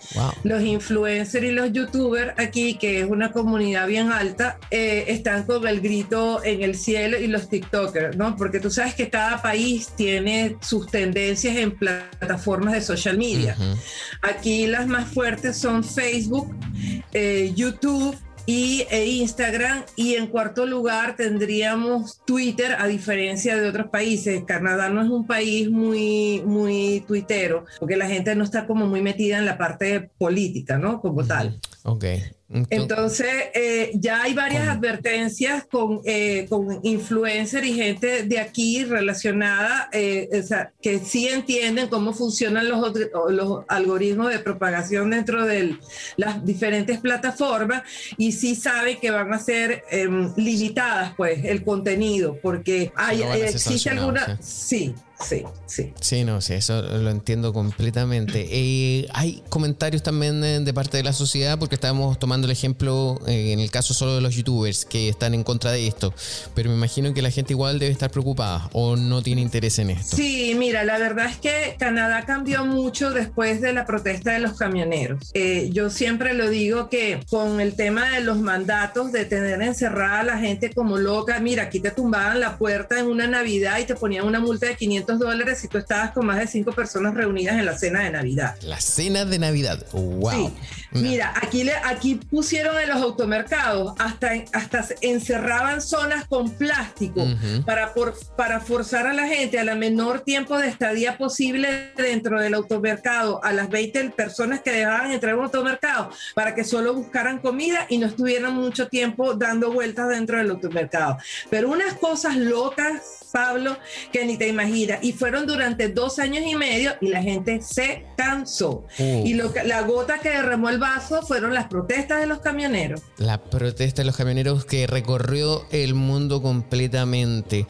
los influencers y los youtubers aquí, que es una comunidad bien alta, eh, están con el grito en el cielo y los TikTokers, ¿no? Porque tú sabes que cada país tiene sus tendencias en plataformas de social media. Aquí las más fuertes son Facebook, eh, YouTube, y e Instagram y en cuarto lugar tendríamos Twitter a diferencia de otros países. Canadá no es un país muy muy tuitero porque la gente no está como muy metida en la parte política, ¿no? Como tal. Ok. Entonces, eh, ya hay varias advertencias con, eh, con influencers y gente de aquí relacionada eh, que sí entienden cómo funcionan los, los algoritmos de propagación dentro de las diferentes plataformas y sí saben que van a ser em, limitadas, pues, el contenido, porque hay, existe alguna... sí. Sí, sí. Sí, no, sí, eso lo entiendo completamente. Eh, hay comentarios también de, parte de la sociedad, porque estábamos tomando el ejemplo eh, en el caso solo de los youtubers que están en contra de esto, pero me imagino que la gente igual debe estar preocupada o no tiene interés en esto. Sí, mira, la verdad es que Canadá cambió mucho después de la protesta de los camioneros. Eh, yo siempre lo digo que con el tema de los mandatos de tener encerrada a la gente como loca, mira, aquí te tumbaban la puerta en una Navidad y te ponían una multa de 500 dólares si tú estabas con más de cinco personas reunidas en la cena de Navidad. La cena de Navidad, wow. Mira, aquí, le, aquí pusieron en los automercados, hasta, hasta encerraban zonas con plástico para, por, para forzar a la gente a la menor tiempo de estadía posible dentro del automercado, a las 20 personas que dejaban entrar a un automercado, para que solo buscaran comida y no estuvieran mucho tiempo dando vueltas dentro del automercado. Pero unas cosas locas Pablo, que ni te imaginas. Y fueron durante dos años y medio y la gente se cansó. Oh. Y lo la gota que derramó el vaso fueron las protestas de los camioneros. La protesta de los camioneros que recorrió el mundo completamente.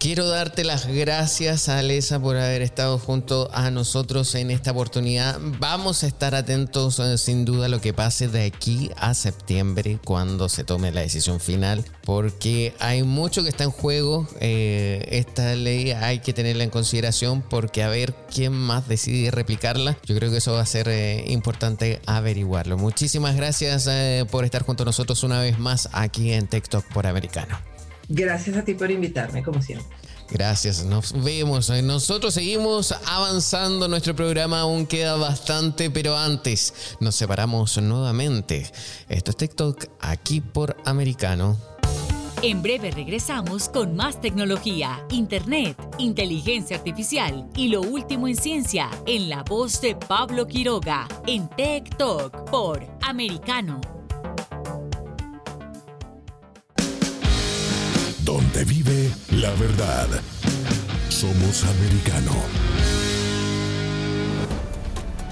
Quiero darte las gracias, Alesa, por haber estado junto a nosotros en esta oportunidad. Vamos a estar atentos, eh, sin duda, a lo que pase de aquí a septiembre, cuando se tome la decisión final, porque hay mucho que está en juego. Eh, esta ley hay que tenerla en consideración, porque a ver quién más decide replicarla. Yo creo que eso va a ser eh, importante averiguarlo. Muchísimas gracias por estar junto a nosotros una vez más aquí en TikTok por Americano. Gracias a ti por invitarme, como siempre. Gracias, nos vemos. Nosotros seguimos avanzando, nuestro programa aún queda bastante, pero antes nos separamos nuevamente. Esto es TikTok aquí por Americano. En breve regresamos con más tecnología, internet, inteligencia artificial y lo último en ciencia en la voz de Pablo Quiroga en TikTok por Americano donde vive la verdad. Somos americano.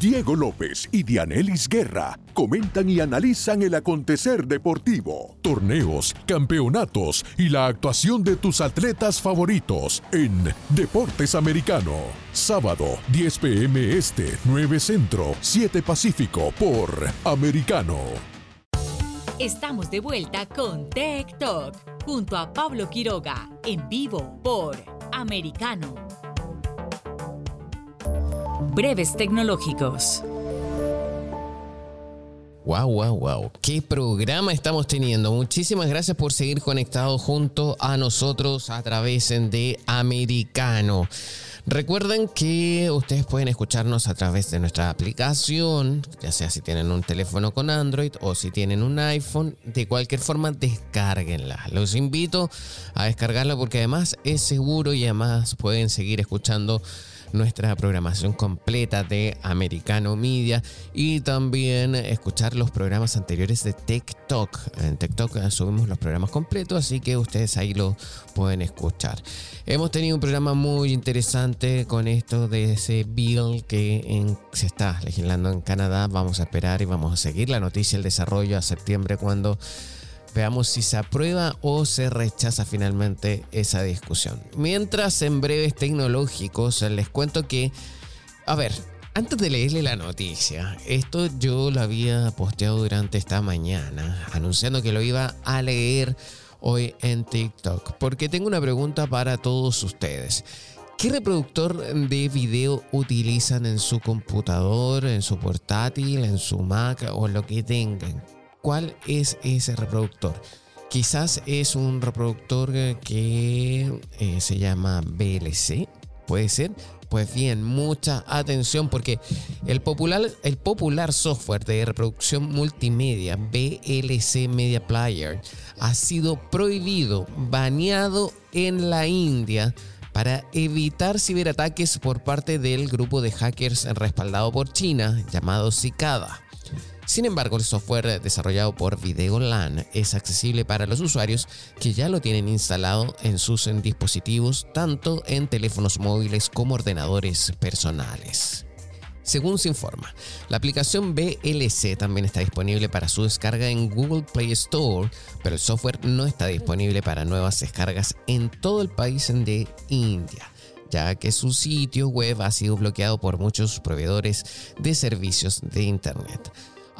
Diego López y Dianelis Guerra comentan y analizan el acontecer deportivo, torneos, campeonatos y la actuación de tus atletas favoritos en Deportes Americano. Sábado, 10 pm Este, 9 Centro, 7 Pacífico por Americano. Estamos de vuelta con Tech Talk junto a Pablo Quiroga en vivo por Americano. Breves tecnológicos. Wow, wow, wow. ¿Qué programa estamos teniendo? Muchísimas gracias por seguir conectados junto a nosotros a través de Americano. Recuerden que ustedes pueden escucharnos a través de nuestra aplicación, ya sea si tienen un teléfono con Android o si tienen un iPhone. De cualquier forma, descárguenla. Los invito a descargarla porque además es seguro y además pueden seguir escuchando nuestra programación completa de Americano Media y también escuchar los programas anteriores de TikTok. En TikTok subimos los programas completos, así que ustedes ahí lo pueden escuchar. Hemos tenido un programa muy interesante con esto de ese bill que se está legislando en Canadá. Vamos a esperar y vamos a seguir la noticia, el desarrollo a septiembre cuando Veamos si se aprueba o se rechaza finalmente esa discusión. Mientras en breves tecnológicos les cuento que, a ver, antes de leerle la noticia, esto yo lo había posteado durante esta mañana, anunciando que lo iba a leer hoy en TikTok, porque tengo una pregunta para todos ustedes. ¿Qué reproductor de video utilizan en su computador, en su portátil, en su Mac o lo que tengan? Cuál es ese reproductor. Quizás es un reproductor que eh, se llama VLC, puede ser. Pues bien, mucha atención porque el popular, el popular software de reproducción multimedia VLC Media Player ha sido prohibido, baneado en la India para evitar ciberataques por parte del grupo de hackers respaldado por China llamado Cicada. Sin embargo, el software desarrollado por Videolan es accesible para los usuarios que ya lo tienen instalado en sus dispositivos, tanto en teléfonos móviles como ordenadores personales. Según se informa, la aplicación BLC también está disponible para su descarga en Google Play Store, pero el software no está disponible para nuevas descargas en todo el país de India ya que su sitio web ha sido bloqueado por muchos proveedores de servicios de Internet.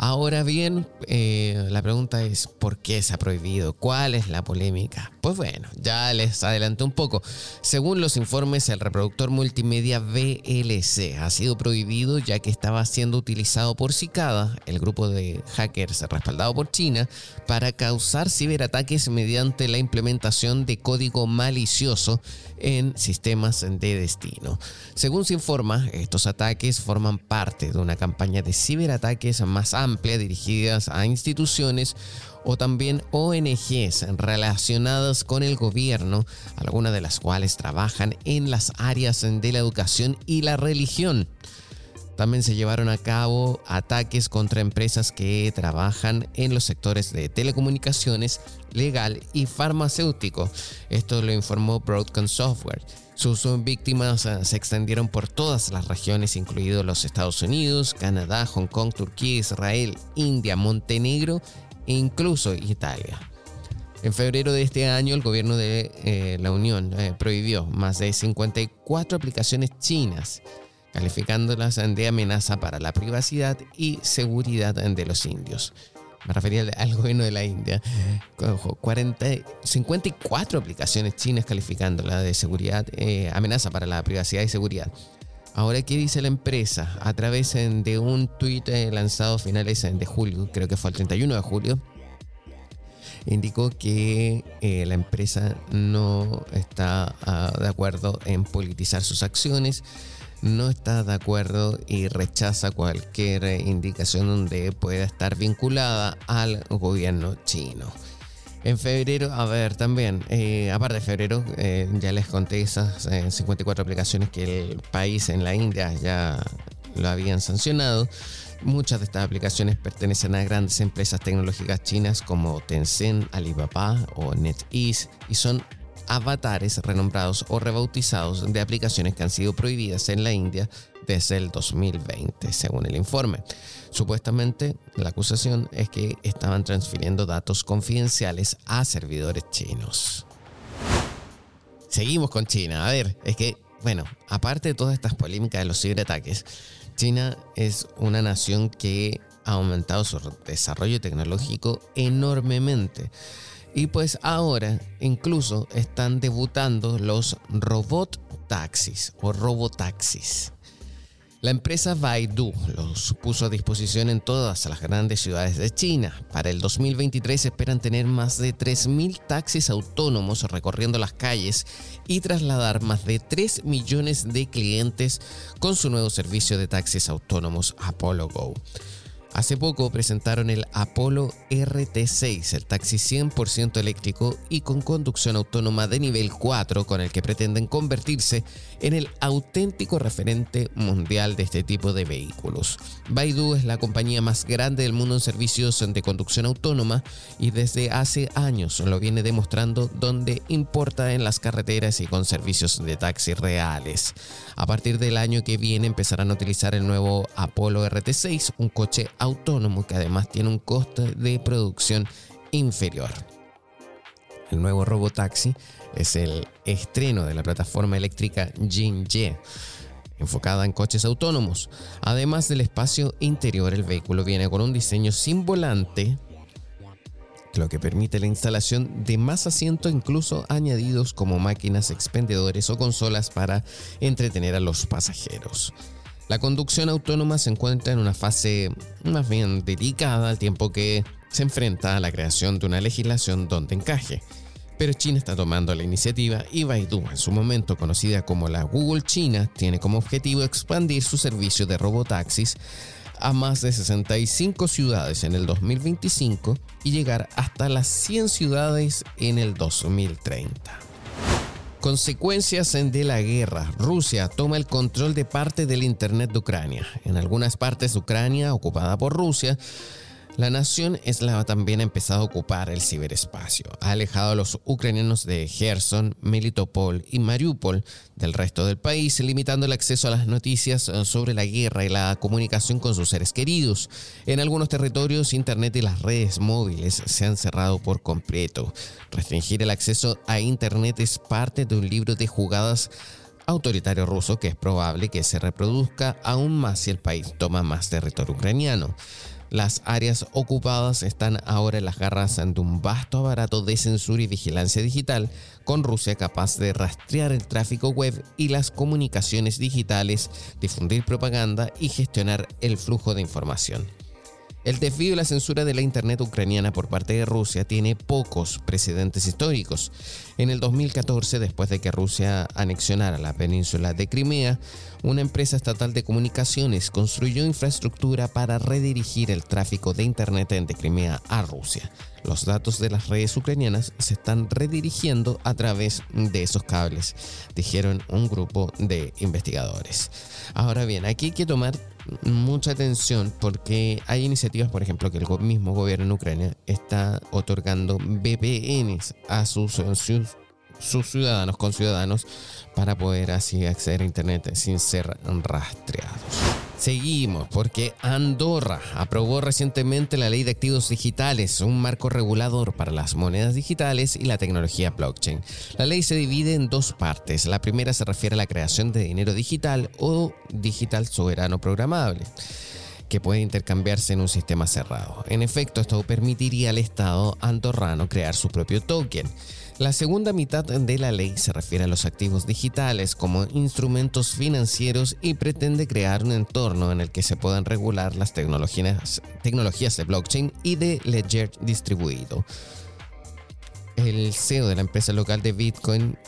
Ahora bien, eh, la pregunta es, ¿por qué se ha prohibido? ¿Cuál es la polémica? Pues bueno, ya les adelanté un poco. Según los informes, el reproductor multimedia VLC ha sido prohibido ya que estaba siendo utilizado por Cicada, el grupo de hackers respaldado por China, para causar ciberataques mediante la implementación de código malicioso en sistemas de destino. Según se informa, estos ataques forman parte de una campaña de ciberataques más amplia dirigidas a instituciones o también ONGs relacionadas con el gobierno, algunas de las cuales trabajan en las áreas de la educación y la religión. También se llevaron a cabo ataques contra empresas que trabajan en los sectores de telecomunicaciones, legal y farmacéutico. Esto lo informó Broadcom Software. Sus víctimas eh, se extendieron por todas las regiones, incluidos los Estados Unidos, Canadá, Hong Kong, Turquía, Israel, India, Montenegro e incluso Italia. En febrero de este año, el gobierno de eh, la Unión eh, prohibió más de 54 aplicaciones chinas calificándolas de amenaza para la privacidad y seguridad de los indios. Me refería al gobierno de la India. 40, 54 aplicaciones chinas calificándolas de seguridad, eh, amenaza para la privacidad y seguridad. Ahora, ¿qué dice la empresa? A través de un tuit eh, lanzado a finales de julio, creo que fue el 31 de julio, indicó que eh, la empresa no está ah, de acuerdo en politizar sus acciones no está de acuerdo y rechaza cualquier indicación donde pueda estar vinculada al gobierno chino. En febrero, a ver, también, eh, aparte de febrero, eh, ya les conté esas 54 aplicaciones que el país en la India ya lo habían sancionado. Muchas de estas aplicaciones pertenecen a grandes empresas tecnológicas chinas como Tencent, Alibaba o NetEase y son avatares renombrados o rebautizados de aplicaciones que han sido prohibidas en la India desde el 2020, según el informe. Supuestamente, la acusación es que estaban transfiriendo datos confidenciales a servidores chinos. Seguimos con China. A ver, es que, bueno, aparte de todas estas polémicas de los ciberataques, China es una nación que ha aumentado su desarrollo tecnológico enormemente. Y pues ahora incluso están debutando los robot taxis o robotaxis. La empresa Baidu los puso a disposición en todas las grandes ciudades de China. Para el 2023 esperan tener más de 3.000 taxis autónomos recorriendo las calles y trasladar más de 3 millones de clientes con su nuevo servicio de taxis autónomos Apollo Go. Hace poco presentaron el Apollo RT6, el taxi 100% eléctrico y con conducción autónoma de nivel 4 con el que pretenden convertirse en el auténtico referente mundial de este tipo de vehículos. Baidu es la compañía más grande del mundo en servicios de conducción autónoma y desde hace años lo viene demostrando donde importa en las carreteras y con servicios de taxi reales. A partir del año que viene empezarán a utilizar el nuevo Apollo RT6, un coche autónomo que además tiene un costo de producción inferior. El nuevo robotaxi es el estreno de la plataforma eléctrica Jinje, enfocada en coches autónomos. Además del espacio interior, el vehículo viene con un diseño sin volante, lo que permite la instalación de más asientos incluso añadidos como máquinas expendedores o consolas para entretener a los pasajeros. La conducción autónoma se encuentra en una fase más bien delicada al tiempo que se enfrenta a la creación de una legislación donde encaje. Pero China está tomando la iniciativa y Baidu, en su momento conocida como la Google China, tiene como objetivo expandir su servicio de robotaxis a más de 65 ciudades en el 2025 y llegar hasta las 100 ciudades en el 2030. Consecuencias de la guerra. Rusia toma el control de parte del Internet de Ucrania. En algunas partes de Ucrania, ocupada por Rusia, la nación eslava también ha empezado a ocupar el ciberespacio. Ha alejado a los ucranianos de Gerson, Melitopol y Mariupol del resto del país, limitando el acceso a las noticias eh, sobre la guerra y la comunicación con sus seres queridos. En algunos territorios, Internet y las redes móviles se han cerrado por completo. Restringir el acceso a Internet es parte de un libro de jugadas autoritario ruso que es probable que se reproduzca aún más si el país toma más territorio ucraniano. Las áreas ocupadas están ahora en las garras de un vasto aparato de censura y vigilancia digital, con Rusia capaz de rastrear el tráfico web y las comunicaciones digitales, difundir propaganda y gestionar el flujo de información. El desvío y la censura de la Internet ucraniana por parte de Rusia tiene pocos precedentes históricos. En el 2014, después de que Rusia anexionara la península de Crimea, una empresa estatal de comunicaciones construyó infraestructura para redirigir el tráfico de Internet de Crimea a Rusia. Los datos de las redes ucranianas se están redirigiendo a través de esos cables, dijeron un grupo de investigadores. Ahora bien, aquí hay que tomar mucha atención porque hay iniciativas, por ejemplo, que el mismo gobierno en Ucrania está otorgando VPNs a sus, sus, sus ciudadanos, ciudadanos para poder así acceder a Internet sin ser rastreados. Seguimos porque Andorra aprobó recientemente la ley de activos digitales, un marco regulador para las monedas digitales y la tecnología blockchain. La ley se divide en dos partes. La primera se refiere a la creación de dinero digital o digital soberano programable que puede intercambiarse en un sistema cerrado. En efecto, esto permitiría al Estado andorrano crear su propio token. La segunda mitad de la ley se refiere a los activos digitales como instrumentos financieros y pretende crear un entorno en el que se puedan regular las tecnologías, de blockchain y de ledger distribuido. El CEO de la empresa local de Bitcoin,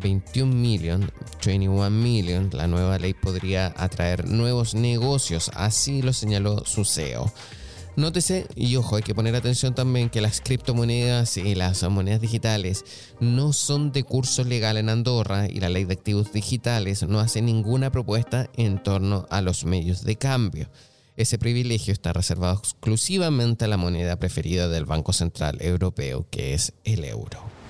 21 million, 21 million, la nueva ley podría atraer nuevos negocios, así lo señaló su CEO. Nótese, y ojo, hay que poner atención también que las criptomonedas y las monedas digitales no son de curso legal en Andorra y la ley de activos digitales no hace ninguna propuesta en torno a los medios de cambio. Ese privilegio está reservado exclusivamente a la moneda preferida del Banco Central Europeo, que es el euro.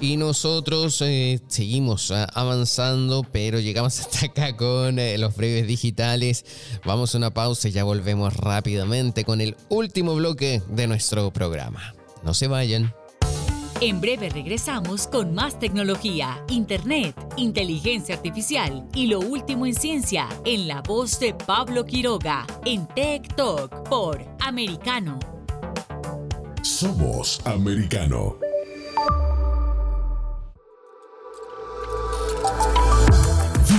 Y nosotros eh, seguimos ah, avanzando, pero llegamos hasta acá con eh, los breves digitales. Vamos a una pausa y ya volvemos rápidamente con el último bloque de nuestro programa. No se vayan. En breve regresamos con más tecnología, internet, inteligencia artificial y lo último en ciencia en la voz de Pablo Quiroga en Tech Talk por Americano. Somos Americano.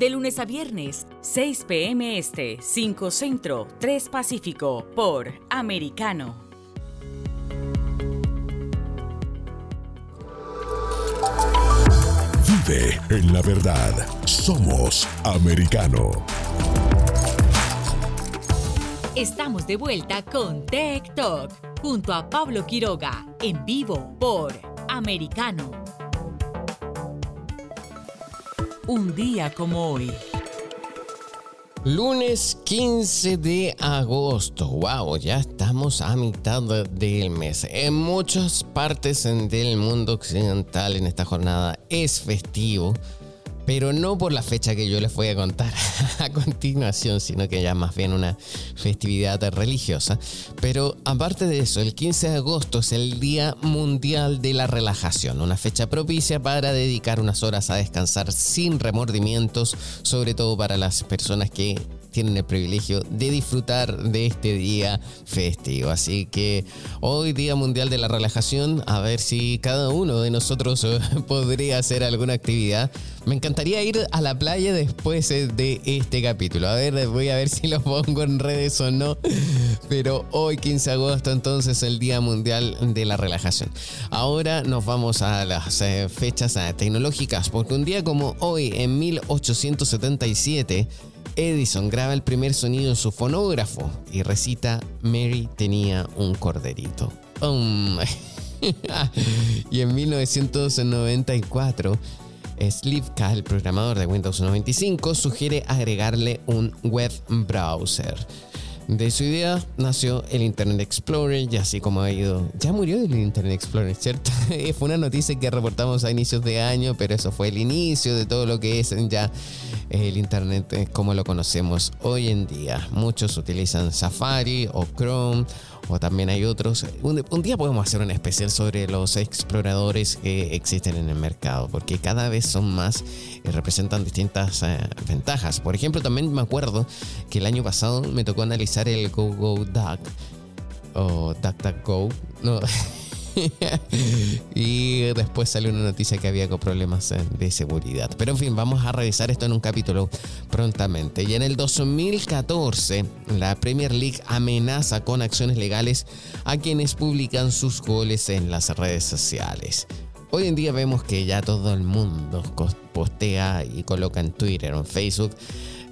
de lunes a viernes, 6 p.m. Este, 5 Centro, 3 Pacífico, por Americano. Vive en la verdad. Somos americano. Estamos de vuelta con Tech Talk junto a Pablo Quiroga en vivo por Americano. Un día como hoy. Lunes 15 de agosto. Wow, ya estamos a mitad del mes. En muchas partes del mundo occidental en esta jornada es festivo pero no por la fecha que yo les voy a contar a continuación, sino que ya más bien una festividad religiosa. Pero aparte de eso, el 15 de agosto es el Día Mundial de la Relajación, una fecha propicia para dedicar unas horas a descansar sin remordimientos, sobre todo para las personas que tienen el privilegio de disfrutar de este día festivo. Así que hoy Día Mundial de la Relajación, a ver si cada uno de nosotros eh, podría hacer alguna actividad. Me encantaría ir a la playa después eh, de este capítulo. A ver, voy a ver si lo pongo en redes o no. Pero hoy 15 de agosto entonces el Día Mundial de la Relajación. Ahora nos vamos a las eh, fechas tecnológicas porque un día como hoy en 1877 Edison graba el primer sonido en su fonógrafo y recita Mary tenía un corderito. Um. y en 1994, Slivka, el programador de Windows 95, sugiere agregarle un web browser. De su idea nació el Internet Explorer y así como ha ido, ya murió el Internet Explorer, ¿cierto? fue una noticia que reportamos a inicios de año, pero eso fue el inicio de todo lo que es ya el Internet eh, como lo conocemos hoy en día. Muchos utilizan Safari o Chrome o también hay otros. Un, día podemos hacer un especial sobre los exploradores que existen en el mercado, porque cada vez son más y representan distintas eh, ventajas. Por ejemplo, también me acuerdo que el año pasado me tocó analizar el Google Duck o DuckDuckGo. No. y después salió una noticia que había problemas de seguridad. Pero en fin, vamos a revisar esto en un capítulo prontamente. Y en el 2014, la Premier League amenaza con acciones legales a quienes publican sus goles en las redes sociales. Hoy en día vemos que ya todo el mundo postea y coloca en Twitter o en Facebook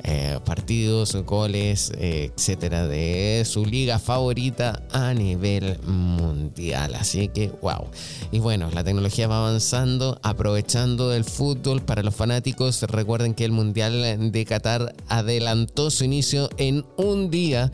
eh, partidos, goles, eh, etcétera, de su liga favorita a nivel mundial. Así que, wow. Y bueno, la tecnología va avanzando, aprovechando el fútbol para los fanáticos. Recuerden que el Mundial de Qatar adelantó su inicio en un día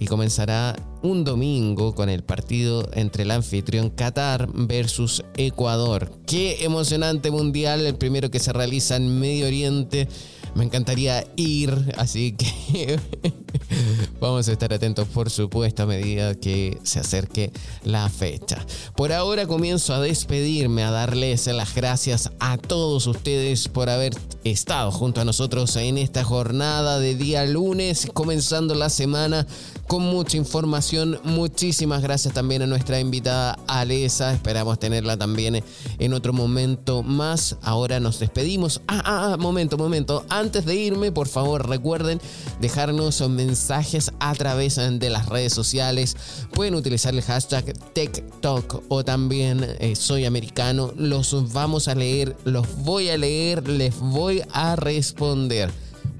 y comenzará un domingo con el partido entre el anfitrión Qatar versus Ecuador. Qué emocionante mundial, el primero que se realiza en Medio Oriente me encantaría ir, así que vamos a estar atentos por supuesto a medida que se acerque la fecha. Por ahora comienzo a despedirme, a darles las gracias a todos ustedes por haber estado junto a nosotros en esta jornada de día lunes, comenzando la semana con mucha información. Muchísimas gracias también a nuestra invitada Alesa. Esperamos tenerla también en otro momento más. Ahora nos despedimos. Ah, ah, ah, momento, momento. Antes de irme, por favor, recuerden dejarnos mensajes a través de las redes sociales. Pueden utilizar el hashtag TechTalk o también eh, Soy Americano. Los vamos a leer, los voy a leer, les voy a responder.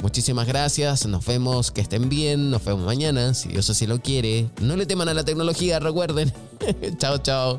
Muchísimas gracias, nos vemos, que estén bien, nos vemos mañana, si Dios así lo quiere. No le teman a la tecnología, recuerden. chao, chao.